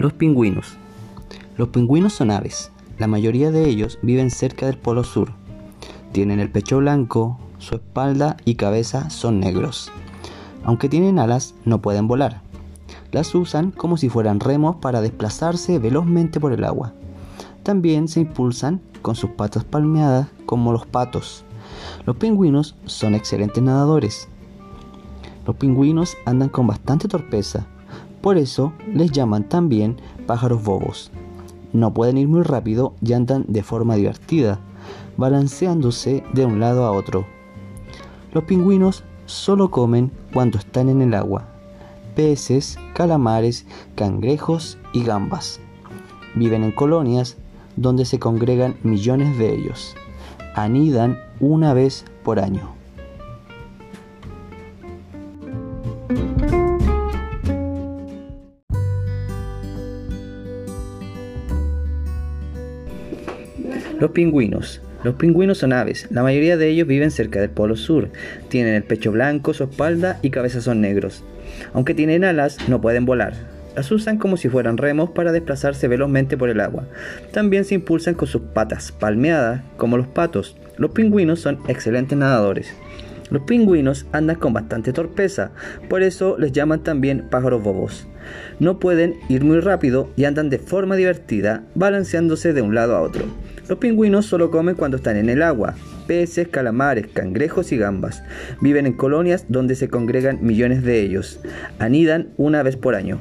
Los pingüinos. Los pingüinos son aves. La mayoría de ellos viven cerca del Polo Sur. Tienen el pecho blanco, su espalda y cabeza son negros. Aunque tienen alas, no pueden volar. Las usan como si fueran remos para desplazarse velozmente por el agua. También se impulsan con sus patas palmeadas como los patos. Los pingüinos son excelentes nadadores. Los pingüinos andan con bastante torpeza, por eso les llaman también pájaros bobos. No pueden ir muy rápido y andan de forma divertida, balanceándose de un lado a otro. Los pingüinos solo comen cuando están en el agua, peces, calamares, cangrejos y gambas. Viven en colonias donde se congregan millones de ellos. Anidan una vez por año. Los pingüinos. Los pingüinos son aves. La mayoría de ellos viven cerca del Polo Sur. Tienen el pecho blanco, su espalda y cabeza son negros. Aunque tienen alas, no pueden volar. Las usan como si fueran remos para desplazarse velozmente por el agua. También se impulsan con sus patas palmeadas, como los patos. Los pingüinos son excelentes nadadores. Los pingüinos andan con bastante torpeza, por eso les llaman también pájaros bobos. No pueden ir muy rápido y andan de forma divertida, balanceándose de un lado a otro. Los pingüinos solo comen cuando están en el agua, peces, calamares, cangrejos y gambas. Viven en colonias donde se congregan millones de ellos. Anidan una vez por año.